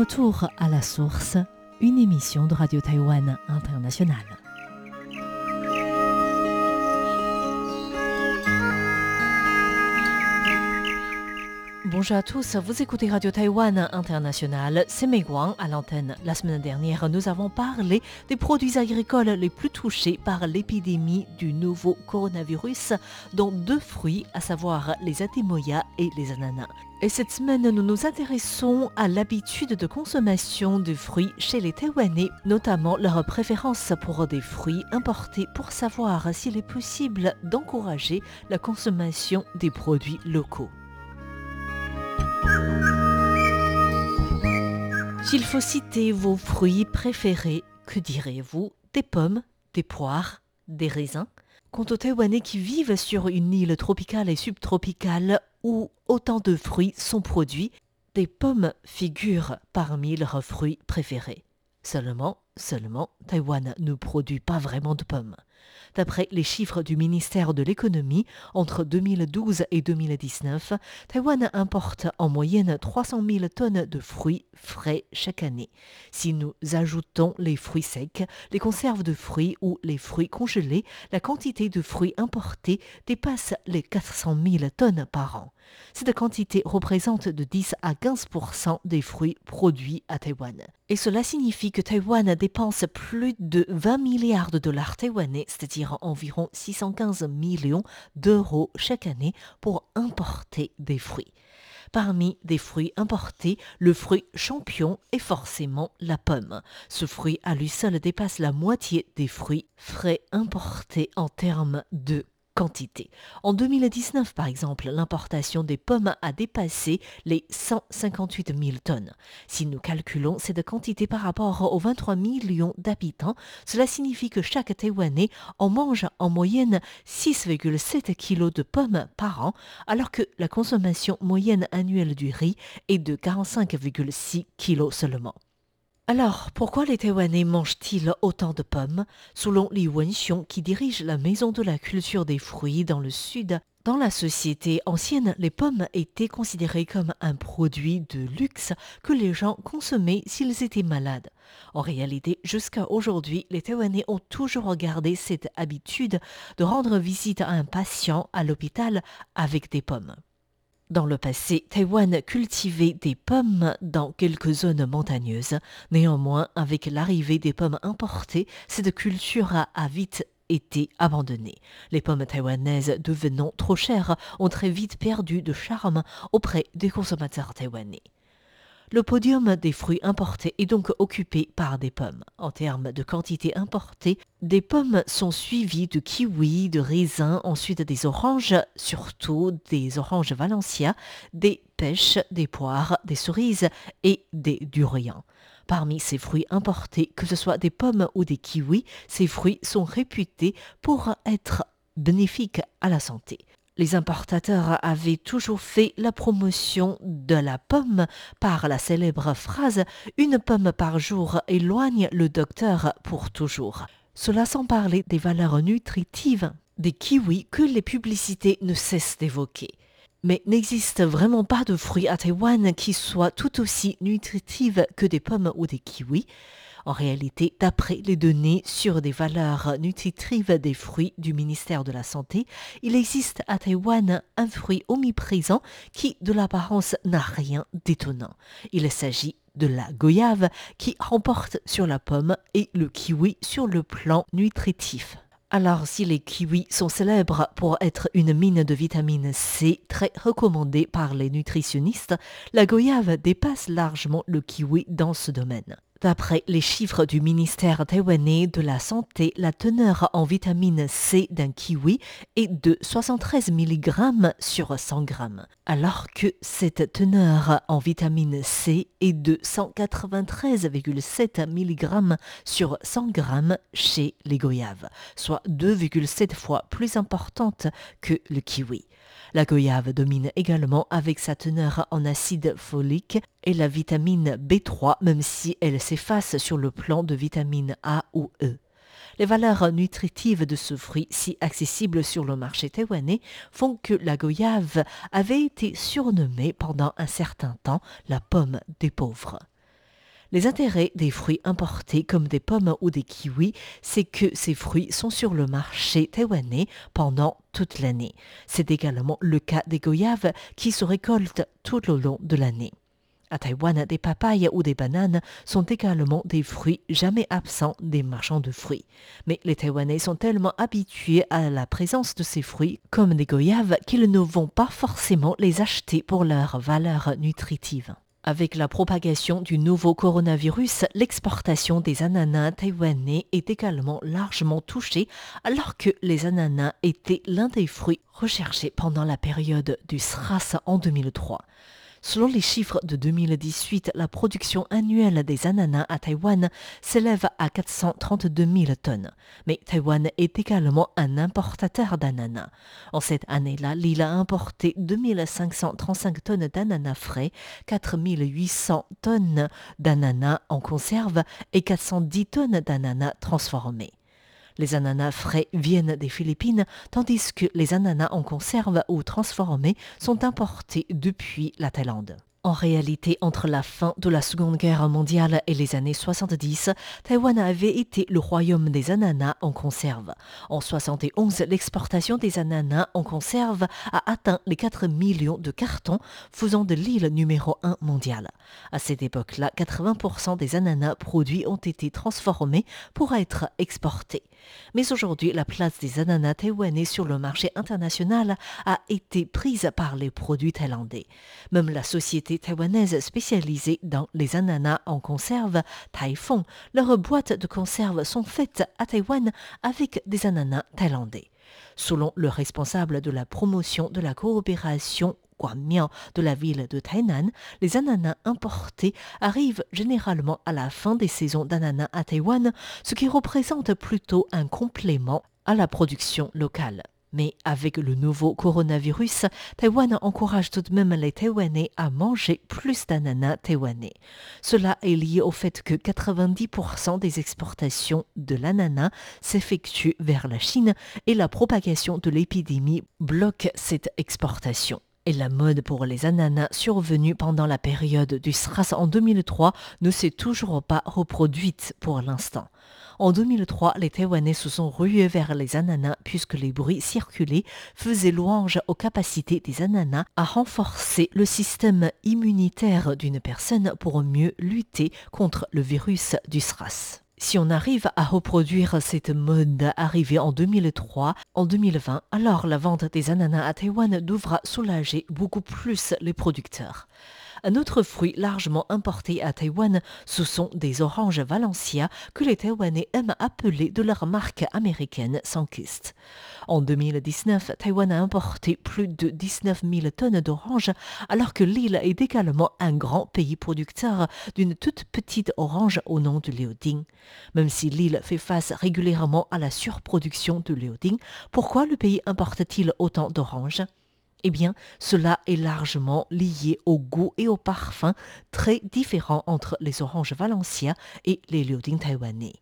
retour à la source, une émission de Radio Taïwan Internationale. Bonjour à tous, vous écoutez Radio Taïwan International, c'est Mei Guang à l'antenne. La semaine dernière, nous avons parlé des produits agricoles les plus touchés par l'épidémie du nouveau coronavirus, dont deux fruits, à savoir les atémoyas et les ananas. Et cette semaine, nous nous intéressons à l'habitude de consommation de fruits chez les Taïwanais, notamment leur préférence pour des fruits importés pour savoir s'il est possible d'encourager la consommation des produits locaux. S'il faut citer vos fruits préférés, que direz-vous? Des pommes, des poires, des raisins? Quant aux Taïwanais qui vivent sur une île tropicale et subtropicale où autant de fruits sont produits, des pommes figurent parmi leurs fruits préférés. Seulement, seulement, Taïwan ne produit pas vraiment de pommes. D'après les chiffres du ministère de l'économie, entre 2012 et 2019, Taïwan importe en moyenne 300 000 tonnes de fruits frais chaque année. Si nous ajoutons les fruits secs, les conserves de fruits ou les fruits congelés, la quantité de fruits importés dépasse les 400 000 tonnes par an. Cette quantité représente de 10 à 15% des fruits produits à Taïwan. Et cela signifie que Taïwan dépense plus de 20 milliards de dollars taïwanais, c'est-à-dire environ 615 millions d'euros chaque année pour importer des fruits. Parmi des fruits importés, le fruit champion est forcément la pomme. Ce fruit à lui seul dépasse la moitié des fruits frais importés en termes de en 2019, par exemple, l'importation des pommes a dépassé les 158 000 tonnes. Si nous calculons cette quantité par rapport aux 23 millions d'habitants, cela signifie que chaque Taïwanais en mange en moyenne 6,7 kg de pommes par an, alors que la consommation moyenne annuelle du riz est de 45,6 kg seulement. Alors, pourquoi les Taïwanais mangent-ils autant de pommes? Selon Li Wenxiong, qui dirige la Maison de la culture des fruits dans le sud, dans la société ancienne, les pommes étaient considérées comme un produit de luxe que les gens consommaient s'ils étaient malades. En réalité, jusqu'à aujourd'hui, les Taïwanais ont toujours gardé cette habitude de rendre visite à un patient à l'hôpital avec des pommes. Dans le passé, Taïwan cultivait des pommes dans quelques zones montagneuses. Néanmoins, avec l'arrivée des pommes importées, cette culture a vite été abandonnée. Les pommes taïwanaises devenant trop chères ont très vite perdu de charme auprès des consommateurs taïwanais. Le podium des fruits importés est donc occupé par des pommes. En termes de quantité importée, des pommes sont suivies de kiwis, de raisins, ensuite des oranges, surtout des oranges Valencia, des pêches, des poires, des cerises et des durians. Parmi ces fruits importés, que ce soit des pommes ou des kiwis, ces fruits sont réputés pour être bénéfiques à la santé. Les importateurs avaient toujours fait la promotion de la pomme par la célèbre phrase Une pomme par jour éloigne le docteur pour toujours. Cela sans parler des valeurs nutritives des kiwis que les publicités ne cessent d'évoquer. Mais n'existe vraiment pas de fruits à Taïwan qui soient tout aussi nutritifs que des pommes ou des kiwis. En réalité, d'après les données sur des valeurs nutritives des fruits du ministère de la Santé, il existe à Taïwan un fruit omniprésent qui, de l'apparence, n'a rien d'étonnant. Il s'agit de la goyave qui remporte sur la pomme et le kiwi sur le plan nutritif. Alors, si les kiwis sont célèbres pour être une mine de vitamine C très recommandée par les nutritionnistes, la goyave dépasse largement le kiwi dans ce domaine. D'après les chiffres du ministère taïwanais de la Santé, la teneur en vitamine C d'un kiwi est de 73 mg sur 100 g, alors que cette teneur en vitamine C est de 193,7 mg sur 100 g chez les goyaves, soit 2,7 fois plus importante que le kiwi. La goyave domine également avec sa teneur en acide folique et la vitamine B3 même si elle s'efface sur le plan de vitamine A ou E. Les valeurs nutritives de ce fruit si accessible sur le marché taïwanais font que la goyave avait été surnommée pendant un certain temps la pomme des pauvres. Les intérêts des fruits importés comme des pommes ou des kiwis, c'est que ces fruits sont sur le marché taïwanais pendant toute l'année. C'est également le cas des goyaves qui se récoltent tout au long de l'année. À Taïwan, des papayes ou des bananes sont également des fruits jamais absents des marchands de fruits. Mais les Taïwanais sont tellement habitués à la présence de ces fruits comme des goyaves qu'ils ne vont pas forcément les acheter pour leur valeur nutritive. Avec la propagation du nouveau coronavirus, l'exportation des ananas taïwanais est également largement touchée alors que les ananas étaient l'un des fruits recherchés pendant la période du SRAS en 2003. Selon les chiffres de 2018, la production annuelle des ananas à Taïwan s'élève à 432 000 tonnes. Mais Taïwan est également un importateur d'ananas. En cette année-là, l'île a importé 2535 tonnes d'ananas frais, 4800 tonnes d'ananas en conserve et 410 tonnes d'ananas transformés. Les ananas frais viennent des Philippines, tandis que les ananas en conserve ou transformés sont importés depuis la Thaïlande. En réalité, entre la fin de la Seconde Guerre mondiale et les années 70, Taïwan avait été le royaume des ananas en conserve. En 71, l'exportation des ananas en conserve a atteint les 4 millions de cartons, faisant de l'île numéro 1 mondiale. À cette époque-là, 80% des ananas produits ont été transformés pour être exportés. Mais aujourd'hui, la place des ananas taïwanais sur le marché international a été prise par les produits thaïlandais. Même la société taïwanaise spécialisée dans les ananas en conserve, Taifeng, leurs boîtes de conserve sont faites à Taïwan avec des ananas thaïlandais. Selon le responsable de la promotion de la coopération de la ville de Tainan, les ananas importés arrivent généralement à la fin des saisons d'ananas à Taïwan, ce qui représente plutôt un complément à la production locale. Mais avec le nouveau coronavirus, Taïwan encourage tout de même les Taïwanais à manger plus d'ananas taïwanais. Cela est lié au fait que 90% des exportations de l'ananas s'effectuent vers la Chine et la propagation de l'épidémie bloque cette exportation. Et la mode pour les ananas survenue pendant la période du SRAS en 2003 ne s'est toujours pas reproduite pour l'instant. En 2003, les Taïwanais se sont rués vers les ananas puisque les bruits circulés faisaient louange aux capacités des ananas à renforcer le système immunitaire d'une personne pour mieux lutter contre le virus du SRAS. Si on arrive à reproduire cette mode arrivée en 2003, en 2020, alors la vente des ananas à Taïwan devra soulager beaucoup plus les producteurs. Un autre fruit largement importé à Taïwan, ce sont des oranges Valencia que les Taïwanais aiment appeler de leur marque américaine Sunkist. En 2019, Taïwan a importé plus de 19 000 tonnes d'oranges, alors que l'île est également un grand pays producteur d'une toute petite orange au nom de Léoding. Même si l'île fait face régulièrement à la surproduction de Léoding, pourquoi le pays importe-t-il autant d'oranges? Eh bien, cela est largement lié au goût et au parfum très différents entre les oranges valenciens et les lioding taïwanais.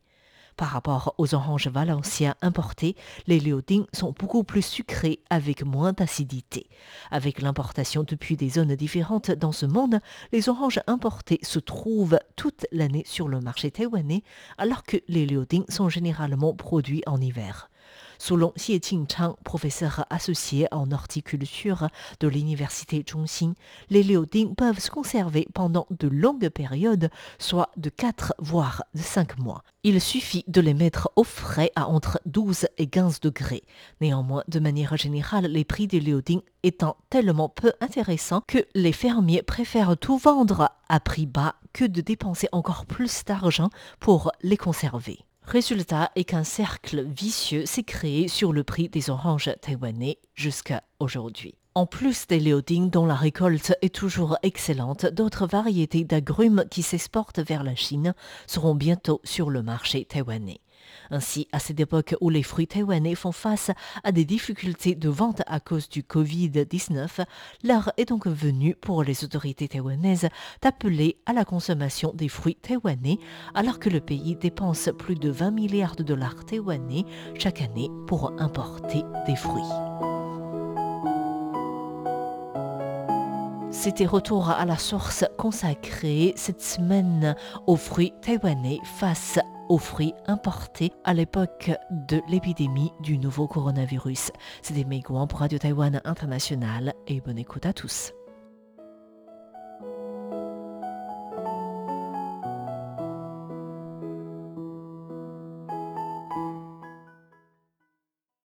Par rapport aux oranges valenciens importés, les lioding sont beaucoup plus sucrés avec moins d'acidité. Avec l'importation depuis des zones différentes dans ce monde, les oranges importées se trouvent toute l'année sur le marché taïwanais, alors que les lioding sont généralement produits en hiver. Selon Xie Qingchang, professeur associé en horticulture de l'université Zhongxin, les léodings peuvent se conserver pendant de longues périodes, soit de 4 voire de 5 mois. Il suffit de les mettre au frais à entre 12 et 15 degrés. Néanmoins, de manière générale, les prix des léodings étant tellement peu intéressants que les fermiers préfèrent tout vendre à prix bas que de dépenser encore plus d'argent pour les conserver. Résultat est qu'un cercle vicieux s'est créé sur le prix des oranges taïwanais jusqu'à aujourd'hui. En plus des léodines dont la récolte est toujours excellente, d'autres variétés d'agrumes qui s'exportent vers la Chine seront bientôt sur le marché taïwanais. Ainsi, à cette époque où les fruits taïwanais font face à des difficultés de vente à cause du Covid-19, l'heure est donc venue pour les autorités taïwanaises d'appeler à la consommation des fruits taïwanais alors que le pays dépense plus de 20 milliards de dollars taïwanais chaque année pour importer des fruits. C'était Retour à la source consacré cette semaine aux fruits taïwanais face aux fruits importés à l'époque de l'épidémie du nouveau coronavirus. C'était Meiguan pour Radio Taïwan International et bonne écoute à tous.